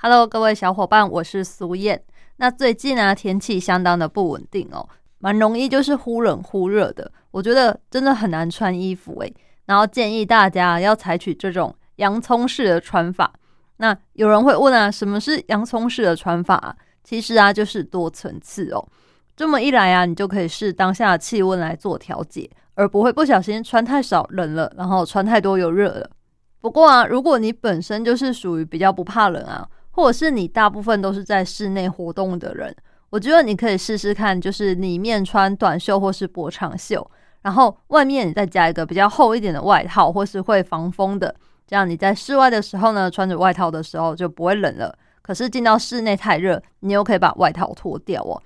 ？Hello，各位小伙伴，我是苏燕。那最近呢，天气相当的不稳定哦，蛮容易就是忽冷忽热的。我觉得真的很难穿衣服诶，然后建议大家要采取这种洋葱式的穿法。那有人会问啊，什么是洋葱式的穿法？其实啊，就是多层次哦。这么一来啊，你就可以视当下的气温来做调节，而不会不小心穿太少冷了，然后穿太多又热了。不过啊，如果你本身就是属于比较不怕冷啊。或者是你大部分都是在室内活动的人，我觉得你可以试试看，就是里面穿短袖或是薄长袖，然后外面你再加一个比较厚一点的外套，或是会防风的，这样你在室外的时候呢，穿着外套的时候就不会冷了。可是进到室内太热，你又可以把外套脱掉哦。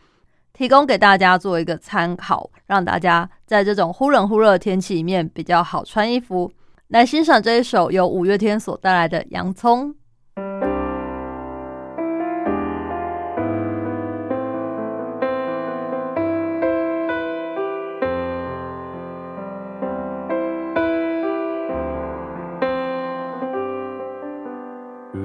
提供给大家做一个参考，让大家在这种忽冷忽热的天气里面比较好穿衣服。来欣赏这一首由五月天所带来的《洋葱》。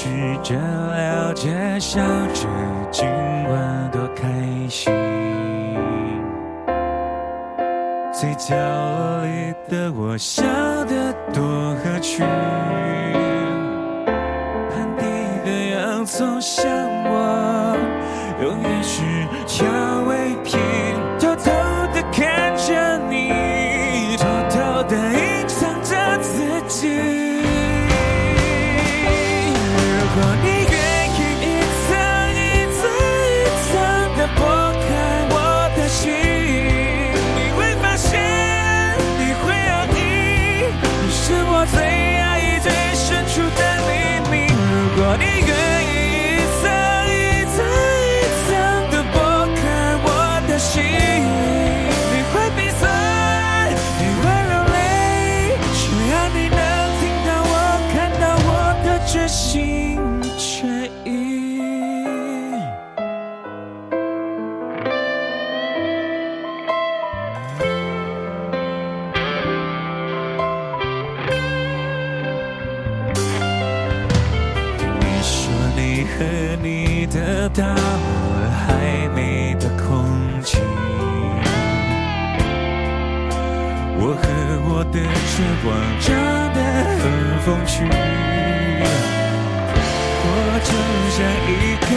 都举着聊着笑着，今晚多开心。嘴角落里的我笑得多合群，盘底的洋葱像我，永远是调味品。时光真的很风趣我就像一颗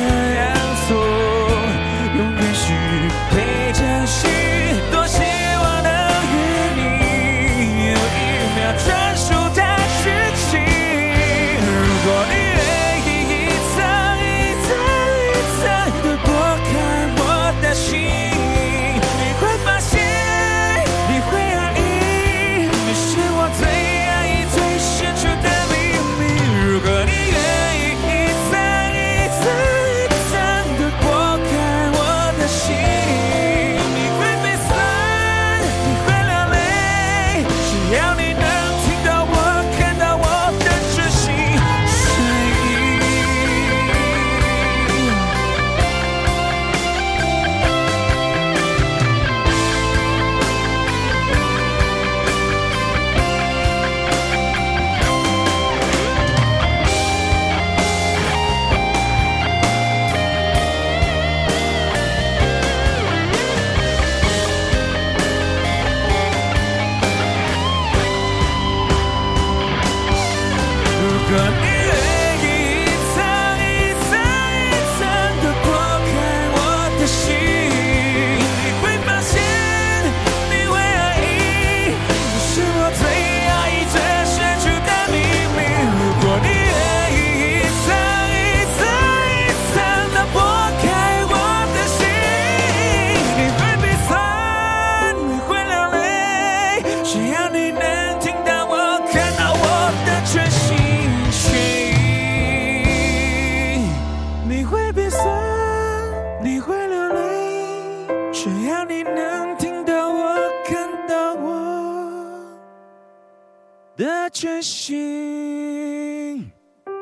的全心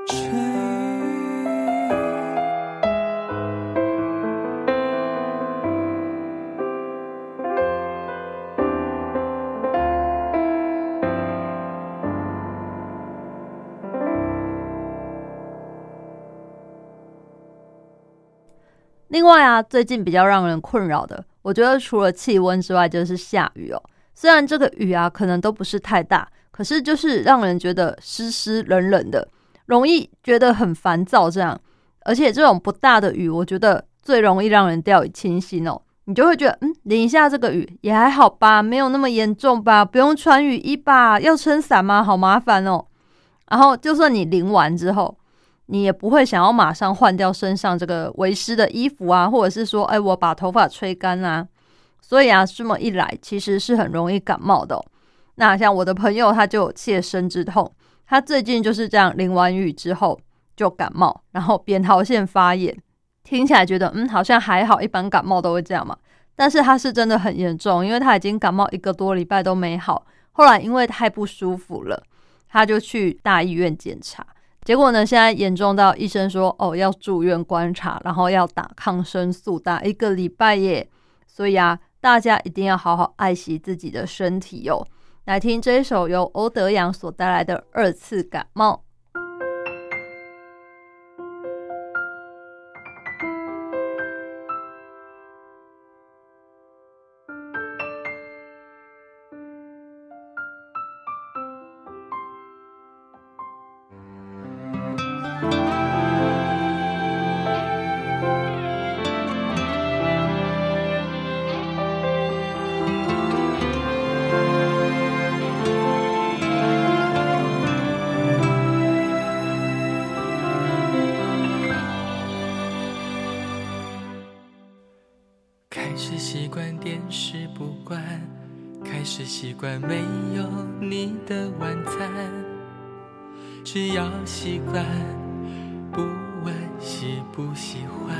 追。另外啊，最近比较让人困扰的，我觉得除了气温之外，就是下雨哦。虽然这个雨啊，可能都不是太大，可是就是让人觉得湿湿冷冷的，容易觉得很烦躁。这样，而且这种不大的雨，我觉得最容易让人掉以轻心哦。你就会觉得，嗯，淋一下这个雨也还好吧，没有那么严重吧，不用穿雨衣吧，要撑伞吗？好麻烦哦。然后，就算你淋完之后，你也不会想要马上换掉身上这个为湿的衣服啊，或者是说，哎，我把头发吹干啊。所以啊，这么一来，其实是很容易感冒的。那像我的朋友，他就切身之痛，他最近就是这样淋完雨之后就感冒，然后扁桃腺发炎。听起来觉得，嗯，好像还好，一般感冒都会这样嘛。但是他是真的很严重，因为他已经感冒一个多礼拜都没好。后来因为太不舒服了，他就去大医院检查。结果呢？现在严重到医生说，哦，要住院观察，然后要打抗生素，打一个礼拜耶。所以啊，大家一定要好好爱惜自己的身体哟。来听这一首由欧德阳所带来的《二次感冒》。习惯没有你的晚餐。只要习惯，不问喜不喜欢。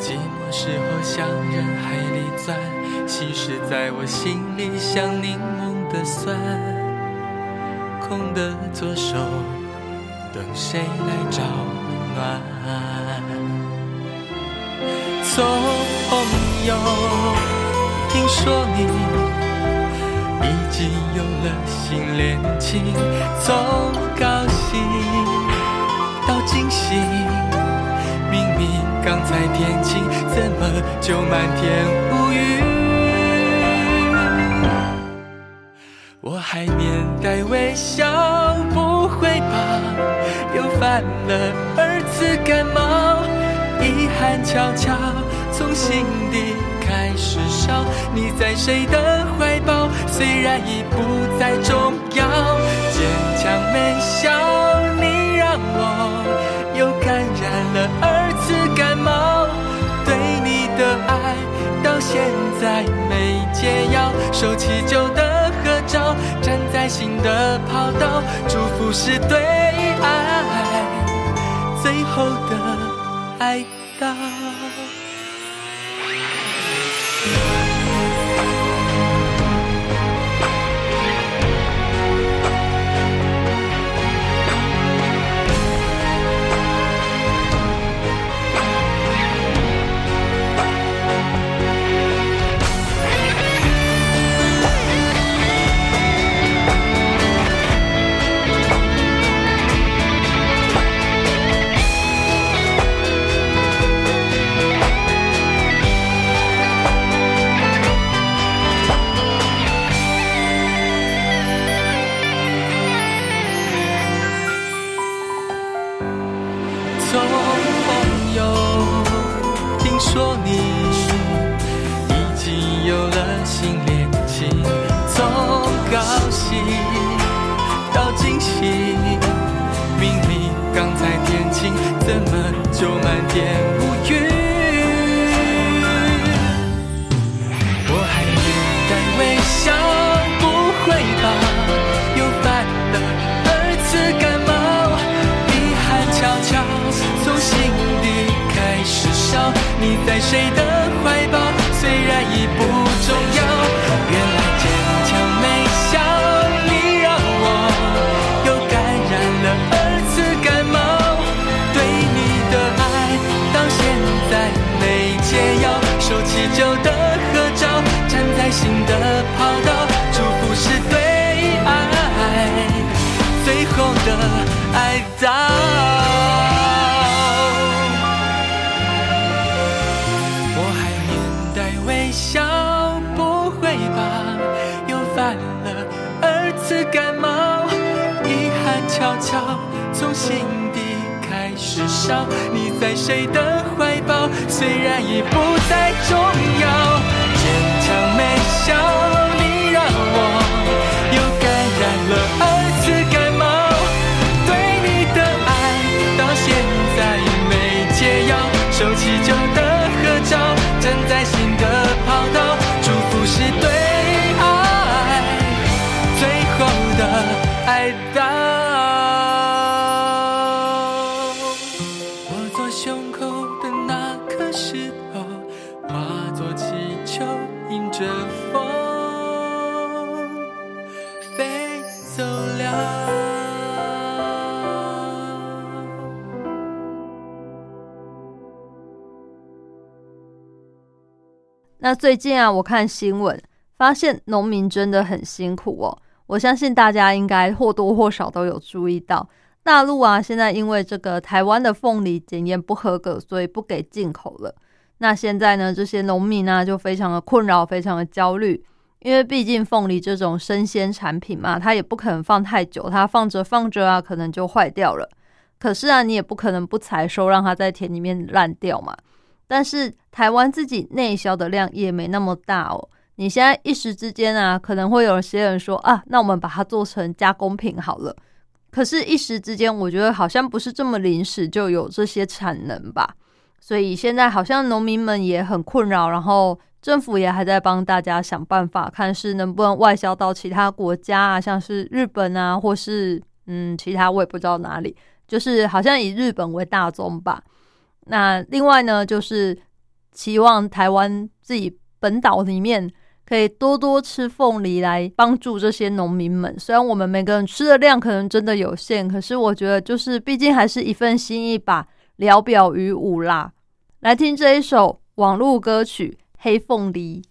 寂寞时候向人海里钻，心事在我心里像柠檬的酸。空的左手，等谁来找暖？从有听说你已经有了新恋情，从高兴到惊喜，明明刚才天晴，怎么就满天乌云？我还面带微笑，不会吧？又犯了二次感冒，遗憾悄悄从心底开始烧。你在谁的怀抱？虽然已不再重要，坚强没笑，你让我又感染了二次感冒。对你的爱到现在没解药，收起旧的合照，站在新的跑道，祝福是对爱最后的哀悼。那最近啊，我看新闻发现农民真的很辛苦哦。我相信大家应该或多或少都有注意到，大陆啊现在因为这个台湾的凤梨检验不合格，所以不给进口了。那现在呢，这些农民呢就非常的困扰，非常的焦虑，因为毕竟凤梨这种生鲜产品嘛，它也不可能放太久，它放着放着啊，可能就坏掉了。可是啊，你也不可能不采收，让它在田里面烂掉嘛。但是台湾自己内销的量也没那么大哦。你现在一时之间啊，可能会有些人说啊，那我们把它做成加工品好了。可是，一时之间，我觉得好像不是这么临时就有这些产能吧。所以现在好像农民们也很困扰，然后政府也还在帮大家想办法，看是能不能外销到其他国家啊，像是日本啊，或是嗯其他我也不知道哪里，就是好像以日本为大宗吧。那另外呢，就是期望台湾自己本岛里面可以多多吃凤梨，来帮助这些农民们。虽然我们每个人吃的量可能真的有限，可是我觉得就是毕竟还是一份心意吧，聊表于武啦。来听这一首网络歌曲《黑凤梨》。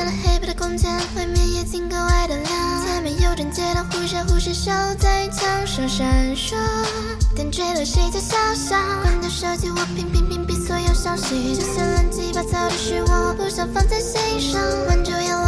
变了黑白的空间，外面夜景格外的亮。前面有盏街灯，忽闪忽闪，手在墙上闪烁。点缀了谁家小巷？关掉手机，我频频屏蔽所有消息。这些乱七八糟的事，我不想放在心上。玩就要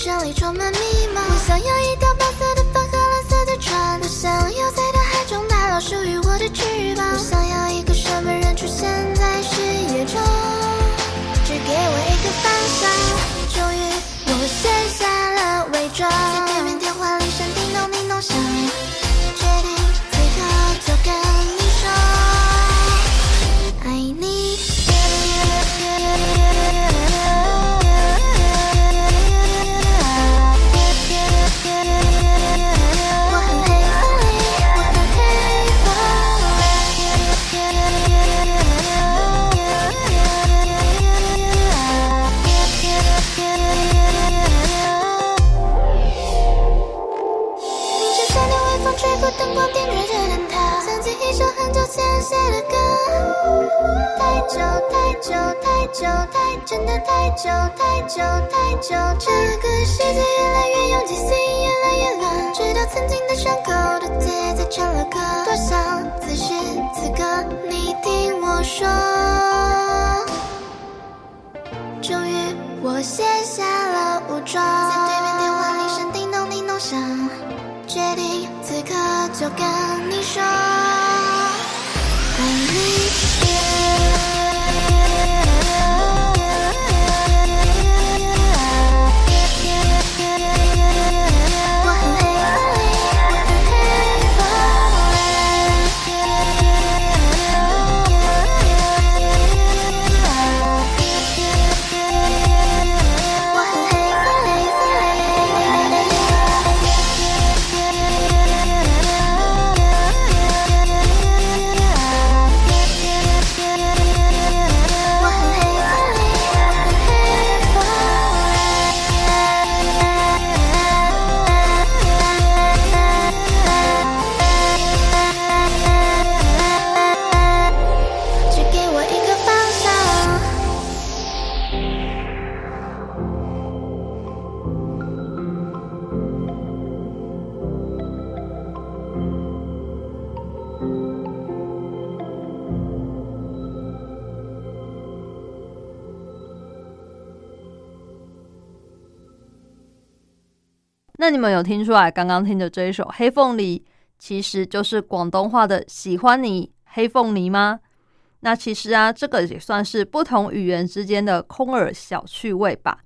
夜深里充满迷你们有听出来刚刚听的这一首《黑凤梨》，其实就是广东话的“喜欢你黑凤梨”吗？那其实啊，这个也算是不同语言之间的空耳小趣味吧。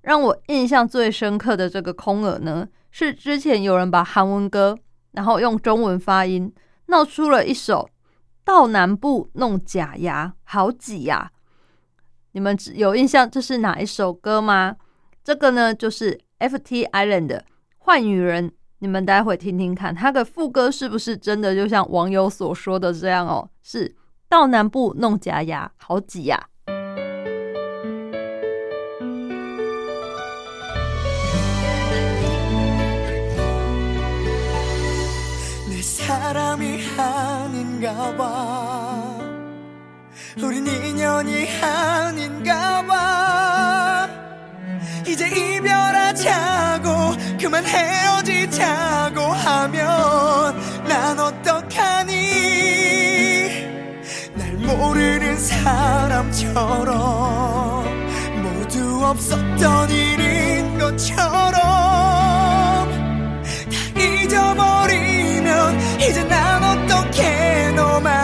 让我印象最深刻的这个空耳呢，是之前有人把韩文歌，然后用中文发音，闹出了一首“到南部弄假牙，好挤呀”。你们有印象这是哪一首歌吗？这个呢，就是 FT Island《坏女人》。你们待会听听看，它的副歌是不是真的就像网友所说的这样哦？是。到南部弄假牙，好挤呀！ 내 사람이 아닌가 봐 우린 인연이 아닌가 봐 이제 이별하자고 그만 헤어지자고 하면 난 어떡하니? 날 모르는 사람처럼 모두 없었던 일인 것처럼 다 잊어버리면 이제 난 어떻게 너만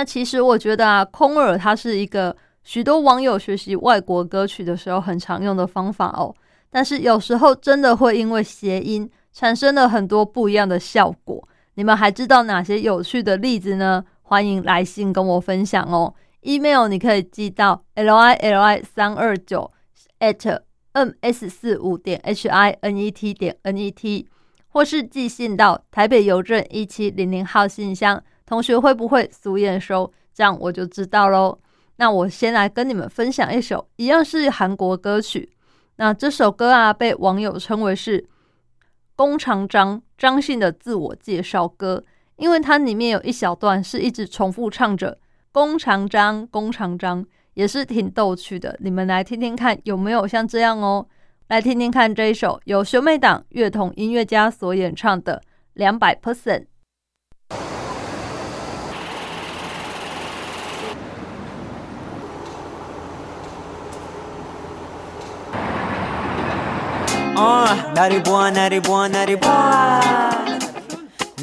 那其实我觉得啊，空耳它是一个许多网友学习外国歌曲的时候很常用的方法哦。但是有时候真的会因为谐音产生了很多不一样的效果。你们还知道哪些有趣的例子呢？欢迎来信跟我分享哦。email 你可以寄到 l i l i 三二九 at m s 四五点 h i n e t 点 n e t，或是寄信到台北邮政一七零零号信箱。同学会不会苏验收？这样我就知道喽。那我先来跟你们分享一首，一样是韩国歌曲。那这首歌啊，被网友称为是宫长张张信的自我介绍歌，因为它里面有一小段是一直重复唱着“宫长张，宫长张”，也是挺逗趣的。你们来听听看，有没有像这样哦？来听听看这一首由兄妹党乐童音乐家所演唱的《两百 percent》。 어 나를 보아 나를 보아 나를 보아.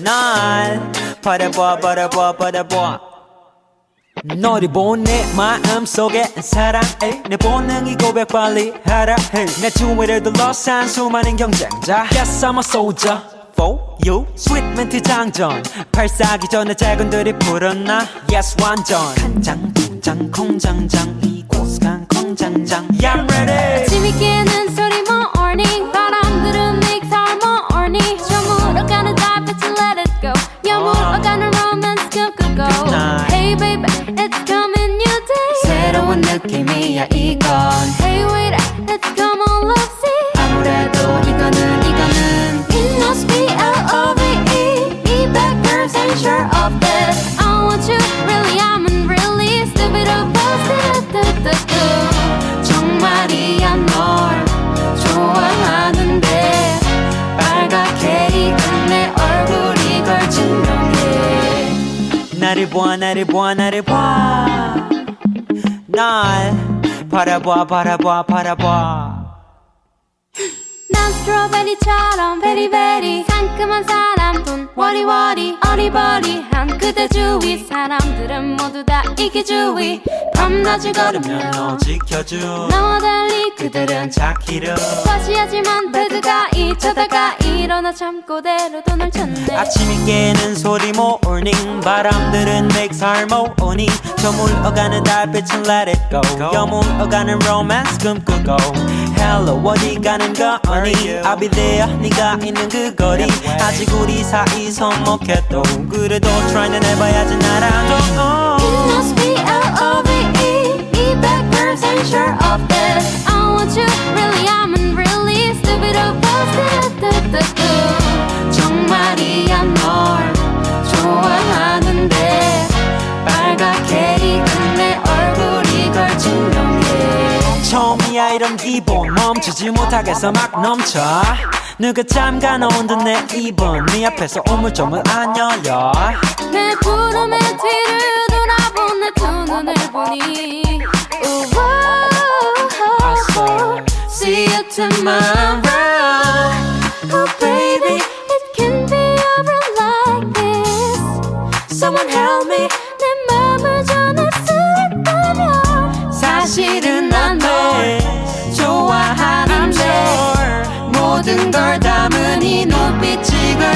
날 바라봐 바라봐 바라봐. 너를 본내 마음속에 사랑해 내 본능이 고백 빨리 하라. 해내 주위를 둘러싼 수많은 경쟁자 Yes I'm a soldier for you. 스윗 멘트 장전. 발사기 전에 작은들이 불었나. Yes 완전. 간장 공장 공장장. 이곳 간 공장장. Yeah I'm ready. 아침이 깨는 느낌이야 이건 Hey wait let's come on love see 아무래도 이거는 이거는 It must be L-O-V-E E back percent sure of this I want you really I'm really stupid us 정말이야 널 좋아하는데 빨갛게 익은 내 얼굴 이 걸 증명해 나를 봐 나를 봐 나를 봐 nal. Para bois, para bois, para bois. 스트로베리처럼 베리베리. 상큼한 사람. 돈 워리워리. 어리버리한 그대 주위. 사람들은 모두 다 이기주의 밤낮을 걸으며 너 지켜줘. 너와 달리 그들은 자기를 과시하지만 배드가 잊혀다가 일어나 잠꼬대로 돈을 찾네. 아침이 깨는 소리 morning. 바람들은 makes harmony 저물어가는 달빛은 let it go. 여물어가는 romance 꿈꾸고. Hello 어디 가는 거니 I'll be there 네가 있는 그 거리 아직 우리 사이 서먹해도 그래도 try는 해봐야지 나랑도 It must be L-O-V-E E back percent sure of this I want you really I'm really stupid of us 정말이야 널 좋아하는데 빨갛게 익은 내 얼굴 이걸 증명해 처음이야. 이런 기분 멈추지 못하겠어. 막 넘쳐. 누가 잠가놓은 듯 내 입은 네 앞에서 우물쭈물 안 열려. 내 구름의 뒤를 돌아본 내 두 눈을 보니. See you tomorrow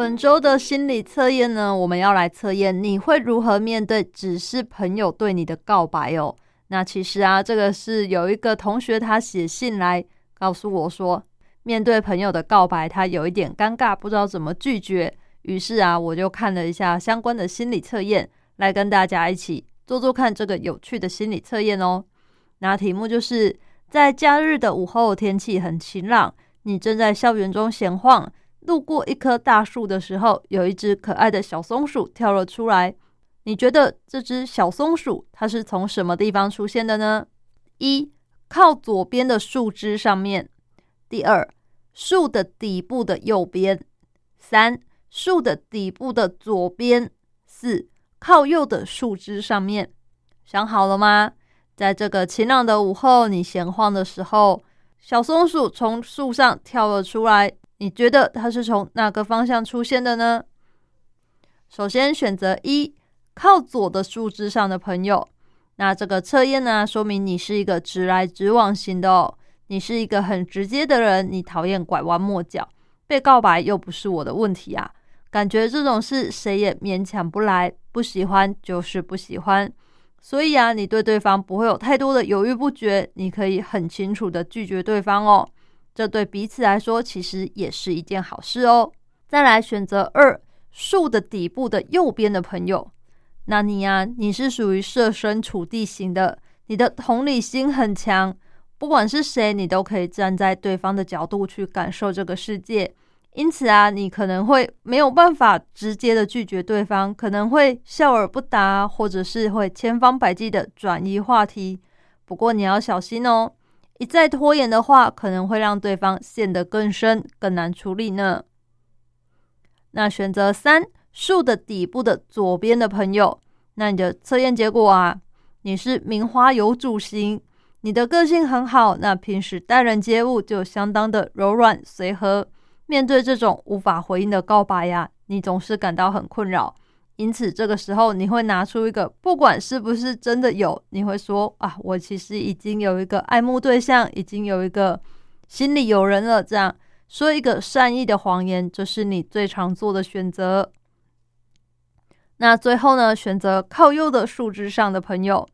本周的心理测验呢，我们要来测验你会如何面对只是朋友对你的告白哦。那其实啊，这个是有一个同学他写信来告诉我说，面对朋友的告白，他有一点尴尬，不知道怎么拒绝。于是啊，我就看了一下相关的心理测验，来跟大家一起做做看这个有趣的心理测验哦。那题目就是在假日的午后，天气很晴朗，你正在校园中闲晃。路过一棵大树的时候，有一只可爱的小松鼠跳了出来。你觉得这只小松鼠它是从什么地方出现的呢？一靠左边的树枝上面；第二，树的底部的右边；三、树的底部的左边；四、靠右的树枝上面。想好了吗？在这个晴朗的午后，你闲晃的时候，小松鼠从树上跳了出来。你觉得它是从哪个方向出现的呢？首先选择一，靠左的树枝上的朋友。那这个测验呢，说明你是一个直来直往型的哦。你是一个很直接的人，你讨厌拐弯抹角。被告白又不是我的问题啊，感觉这种事谁也勉强不来。不喜欢就是不喜欢。所以啊，你对对方不会有太多的犹豫不决，你可以很清楚的拒绝对方哦。这对彼此来说其实也是一件好事哦。再来选择二树的底部的右边的朋友，那你呀，你是属于设身处地型的，你的同理心很强，不管是谁，你都可以站在对方的角度去感受这个世界。因此啊，你可能会没有办法直接的拒绝对方，可能会笑而不答，或者是会千方百计的转移话题。不过你要小心哦，一再拖延的话，可能会让对方陷得更深，更难处理呢。那选择三树的底部的左边的朋友，那你的测验结果啊，你是名花有主型，你的个性很好，那平时待人接物就相当的柔软随和。面对这种无法回应的告白呀，你总是感到很困扰。因此，这个时候你会拿出一个，不管是不是真的有，你会说啊，我其实已经有一个爱慕对象，已经有一个心里有人了。这样说一个善意的谎言，这是你最常做的选择。那最后呢，选择靠右的树枝上的朋友，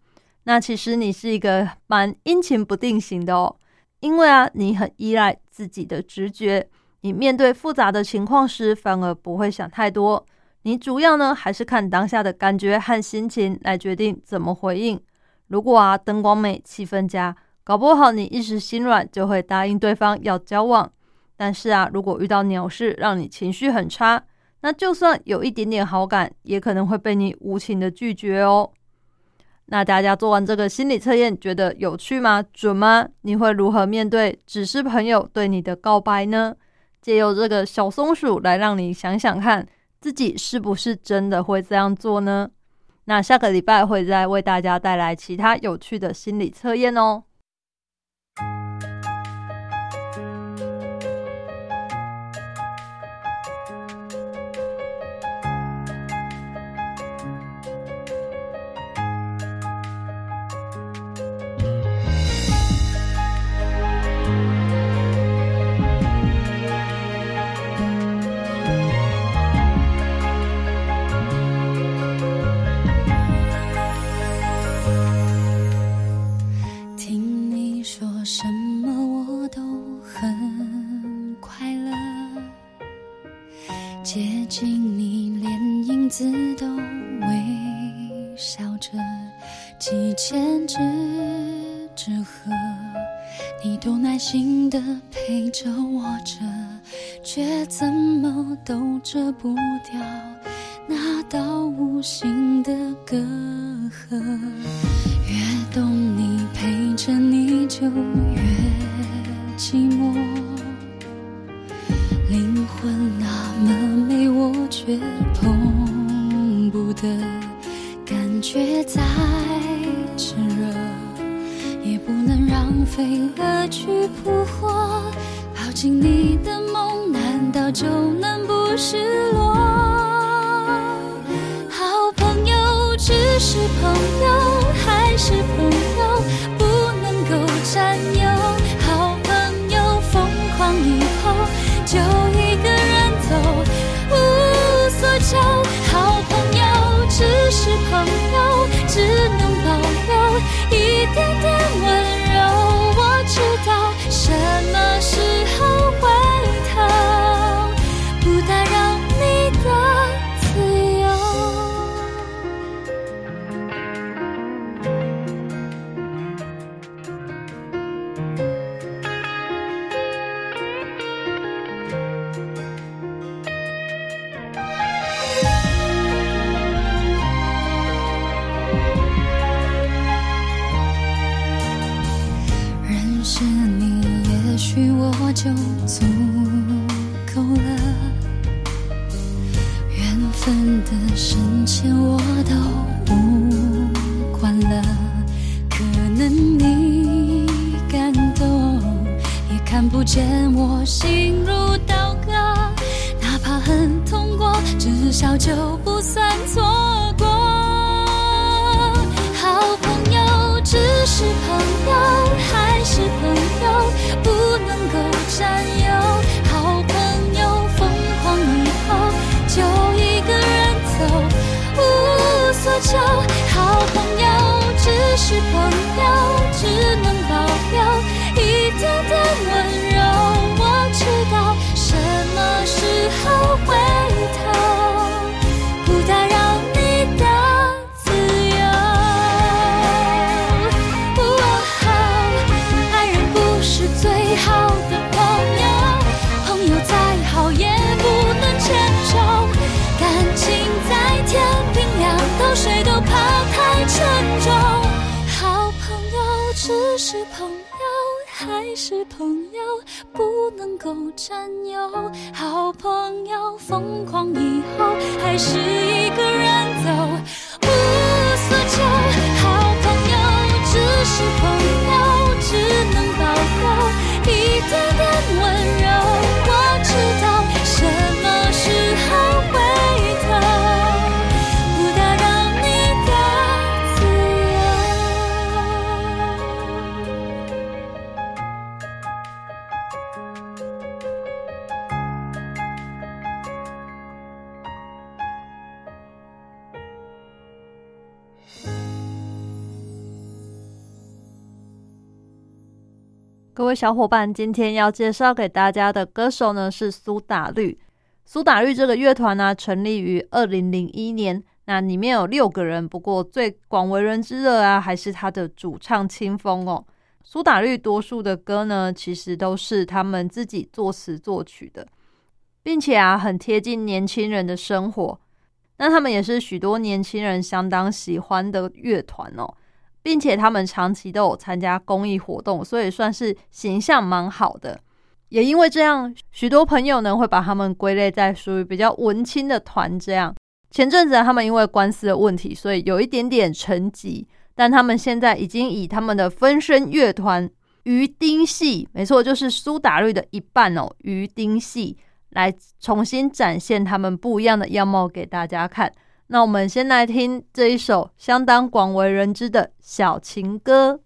那其实你是一个蛮阴晴不定型的哦，因为啊，你很依赖自己的直觉。你面对复杂的情况时，反而不会想太多。你主要呢，还是看当下的感觉和心情来决定怎么回应。如果啊，灯光美，气氛佳，搞不好你一时心软就会答应对方要交往。但是啊，如果遇到鸟事，让你情绪很差，那就算有一点点好感，也可能会被你无情的拒绝哦。那大家做完这个心理测验，觉得有趣吗？准吗？你会如何面对只是朋友对你的告白呢？借由这个小松鼠来让你想想看，自己是不是真的会这样做呢？那下个礼拜会再为大家带来其他有趣的心理测验哦。千纸纸鹤你都耐心的陪着我折却怎么都遮不掉。那道无形的隔阂越懂你陪着你就越寂寞。灵魂那么美我却碰不得感觉在炽热也不能让飞蛾去扑火，抱紧你的梦难道就能不？失落，好朋友只是朋友，还是朋友不能够占有。好朋友疯狂以后就一个人走，无所求。心如刀割。哪怕很痛过，至少就不算错过。好朋友只是朋友，还是朋友，不能够占有。好朋友疯狂以后，就一个人走，无所求。好朋友只是朋友，只能够占有。好朋友疯狂以后，还是一个人走，各位小伙伴，今天要介绍给大家的歌手呢是苏打绿。苏打绿这个乐团呢，成立于二零零一年，那里面有六个人，不过最广为人知的啊，还是他的主唱清风哦。苏打绿多数的歌呢，其实都是他们自己作词作曲的，并且啊，很贴近年轻人的生活。那他们也是许多年轻人相当喜欢的乐团哦。并且他们长期都有参加公益活动，所以算是形象蛮好的。也因为这样，许多朋友呢会把他们归类在属于比较文青的团。这样，前阵子他们因为官司的问题，所以有一点点沉寂。但他们现在已经以他们的分身乐团鱼丁系，没错，就是苏打绿的一半哦，鱼丁系来重新展现他们不一样的样貌给大家看。那我们先来听这一首相当广为人知的小情歌。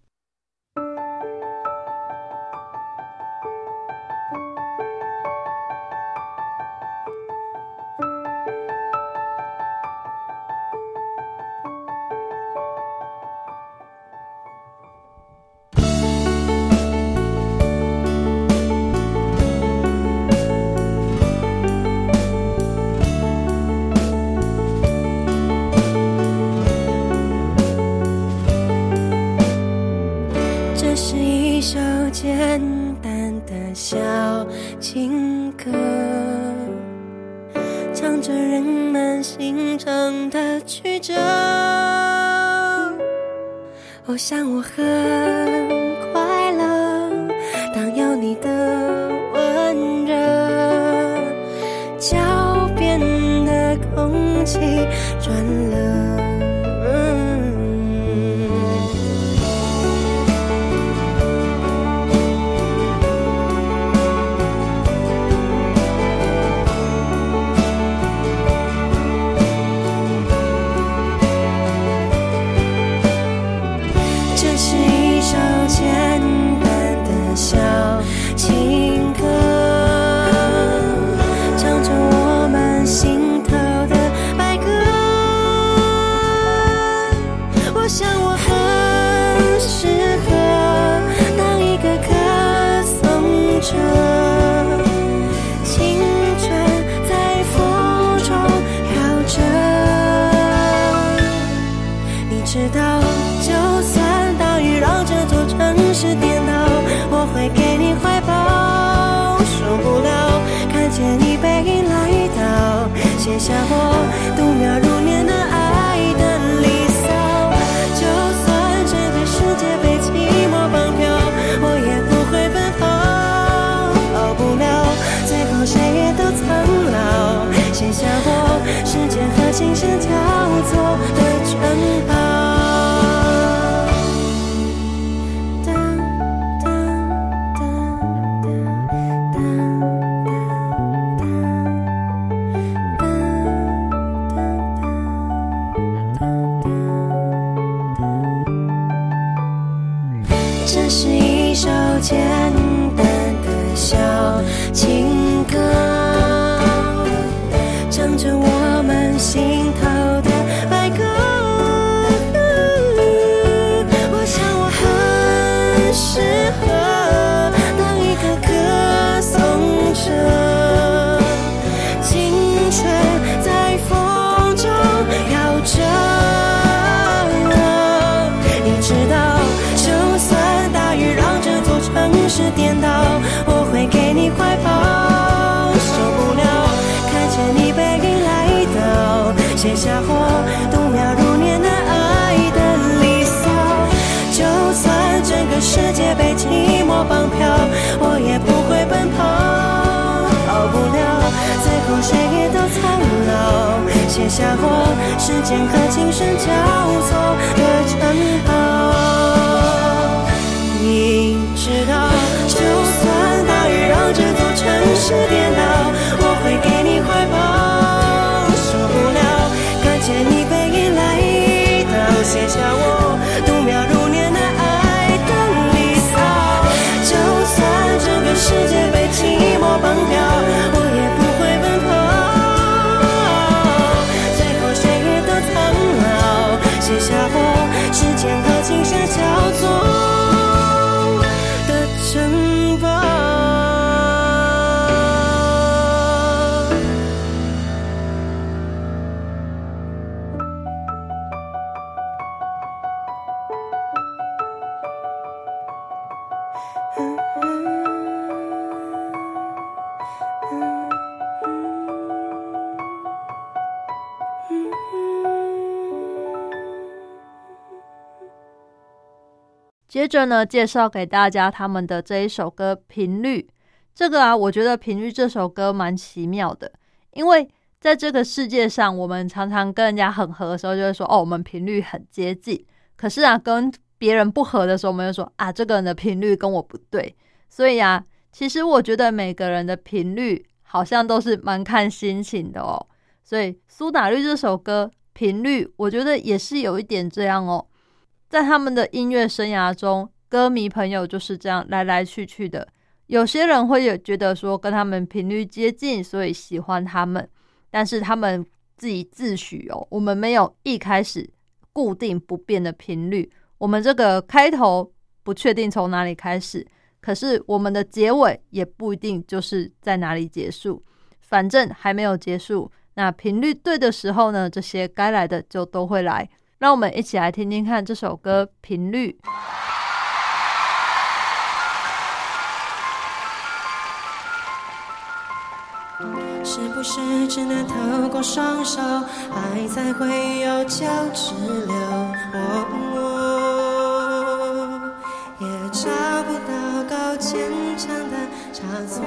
心声交错下过时间和琴声交错的城堡。你知道，就算大雨让这座城市颠倒，接着呢，介绍给大家他们的这一首歌《频率》。这个啊，我觉得《频率》这首歌蛮奇妙的，因为在这个世界上，我们常常跟人家很合的时候，就会说哦，我们频率很接近。可是啊，跟别人不合的时候，我们就说啊，这个人的频率跟我不对。所以啊，其实我觉得每个人的频率好像都是蛮看心情的哦。所以苏打绿这首歌《频率》，我觉得也是有一点这样哦。在他们的音乐生涯中，歌迷朋友就是这样来来去去的。有些人会有觉得说跟他们频率接近，所以喜欢他们，但是他们自己自诩哦，我们没有一开始固定不变的频率，我们这个开头不确定从哪里开始，可是我们的结尾也不一定就是在哪里结束，反正还没有结束。那频率对的时候呢，这些该来的就都会来。让我们一起来听听看这首歌《频率》。是不是只能透过双手，爱才会有交织流？哦，也找不到够坚强的差错。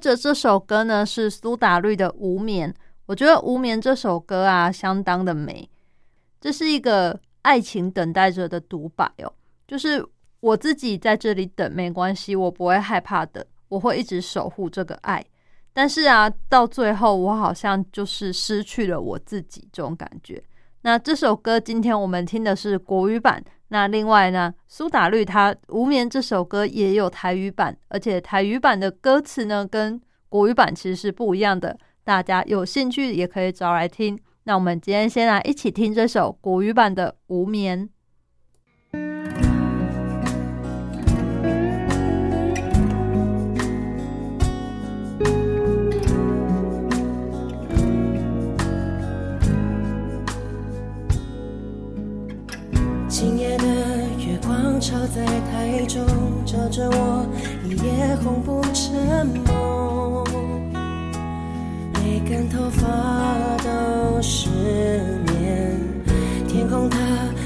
着这首歌呢是苏打绿的《无眠》，我觉得《无眠》这首歌啊相当的美，这是一个爱情等待着的独白哦，就是我自己在这里等没关系，我不会害怕的，我会一直守护这个爱。但是啊，到最后我好像就是失去了我自己这种感觉。那这首歌今天我们听的是国语版，那另外呢，苏打绿他《无眠》这首歌也有台语版，而且台语版的歌词呢跟国语版其实是不一样的。大家有兴趣也可以找来听。那我们今天先来一起听这首国语版的《无眠》。潮在台中，照着我一夜红不成梦，每根头发都失眠。天空它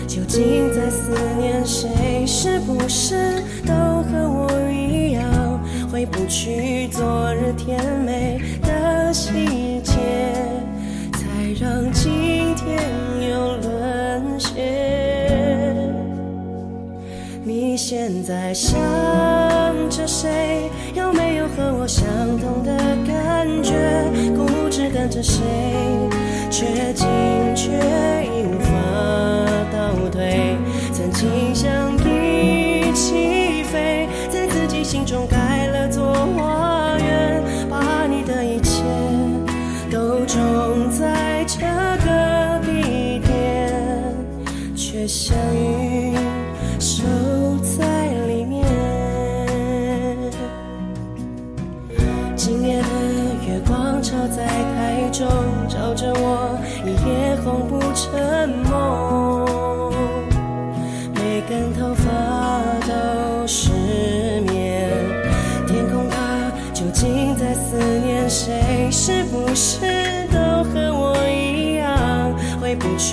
究竟在思念谁？是不是都和我一样，回不去昨日甜美的细节，才让今你现在想着谁？有没有和我相同的感觉？固执跟着谁，却进却无法倒退。曾经想一起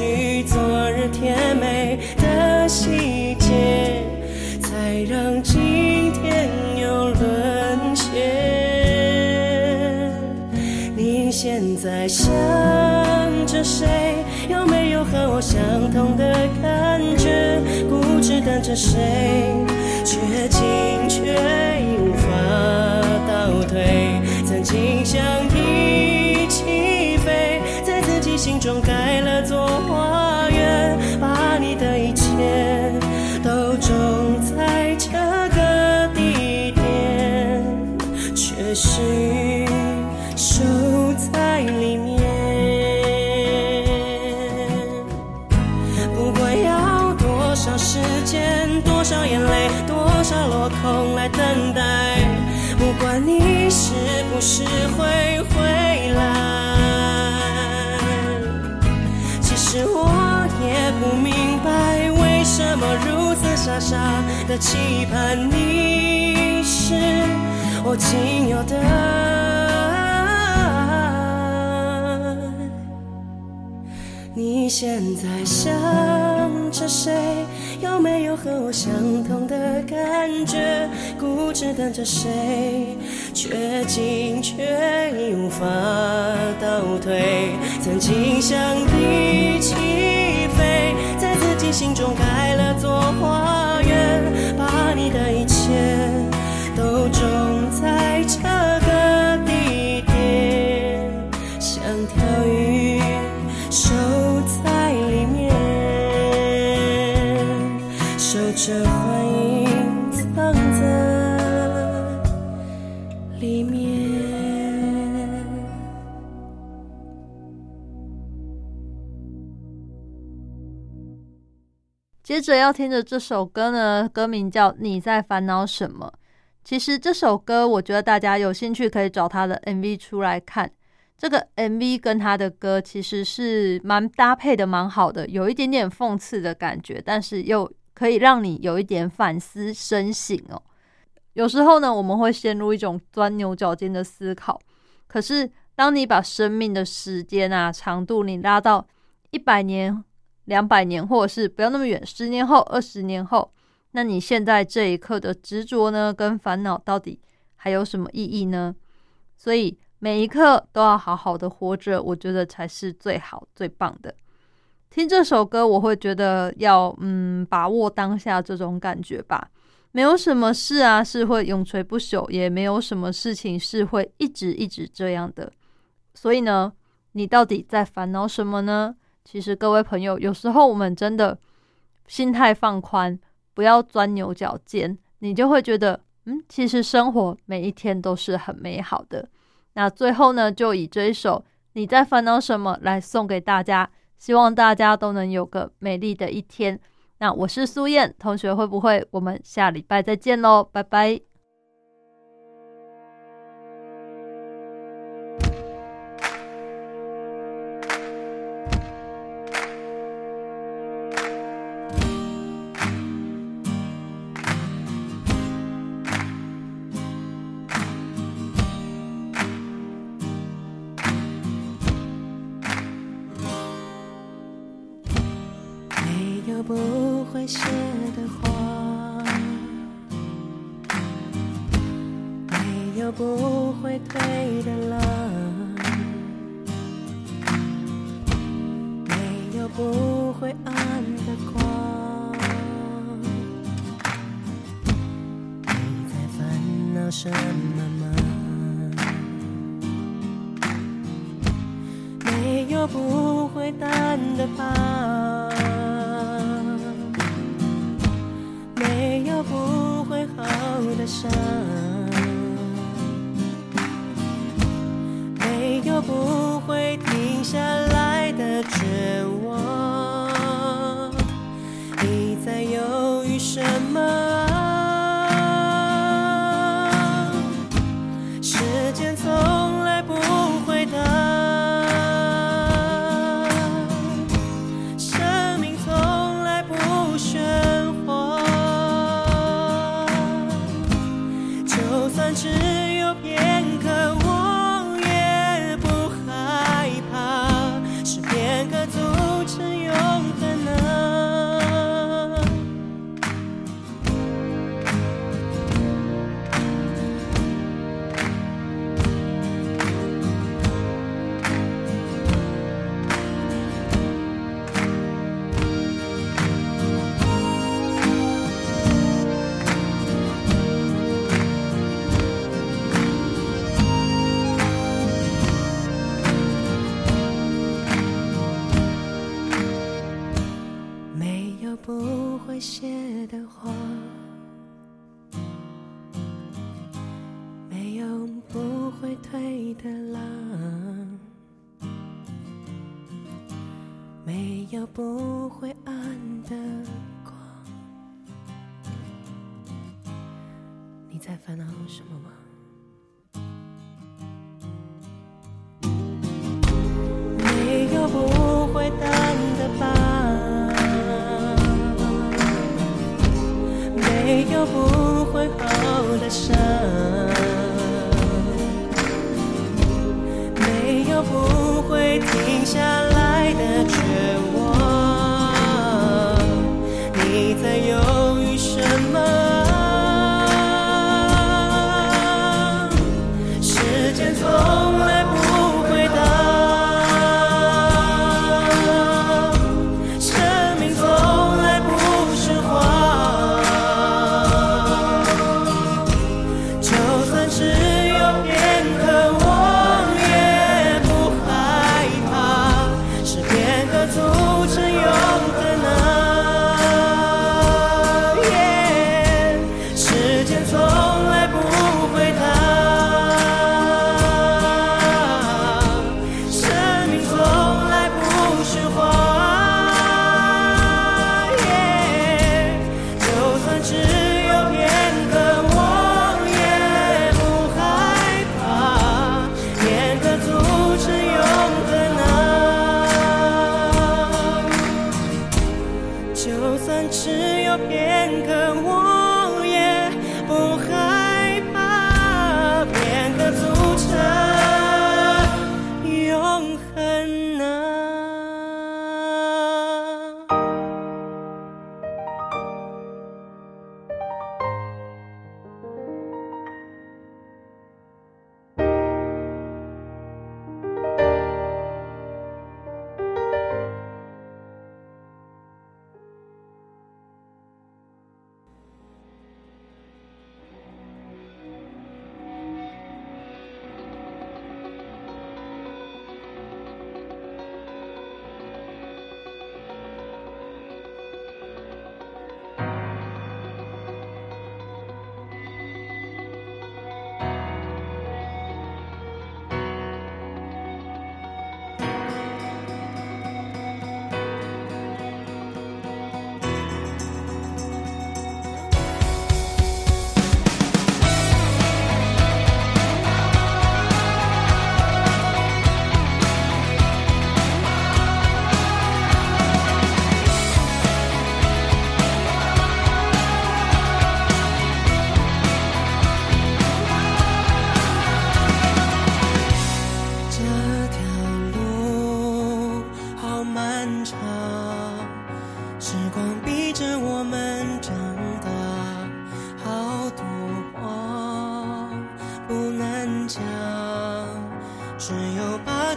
去昨日甜美的细节，才让今天又沦陷。你现在想着谁？有没有和我相同的感觉？固执等着谁？却进却无法倒退。曾经想一傻的期盼你是我仅有的。你现在想着谁？有没有和我相同的感觉？固执等着谁？却进却已无法倒退。曾经想一起飞，心中开了座花园，把你的一切都种在接着要听的这首歌呢，歌名叫《你在烦恼什么》。其实这首歌，我觉得大家有兴趣可以找他的 MV 出来看。这个 MV 跟他的歌其实是蛮搭配的，蛮好的，有一点点讽刺的感觉，但是又可以让你有一点反思深省哦。有时候呢，我们会陷入一种钻牛角尖的思考。可是，当你把生命的时间啊长度你拉到一百年、两百年，或者是不要那么远，十年后、二十年后，那你现在这一刻的执着呢，跟烦恼到底还有什么意义呢？所以。每一刻都要好好的活着，我觉得才是最好最棒的。听这首歌，我会觉得要嗯把握当下这种感觉吧。没有什么事啊是会永垂不朽，也没有什么事情是会一直一直这样的。所以呢，你到底在烦恼什么呢？其实各位朋友，有时候我们真的心态放宽，不要钻牛角尖，你就会觉得嗯，其实生活每一天都是很美好的。那最后呢，就以这一首《你在烦恼什么》来送给大家，希望大家都能有个美丽的一天。那我是苏燕同学，会不会我们下礼拜再见喽？拜拜。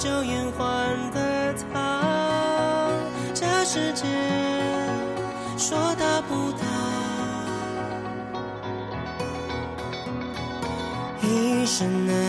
旧烟换的他。这世界说大不大，一生难。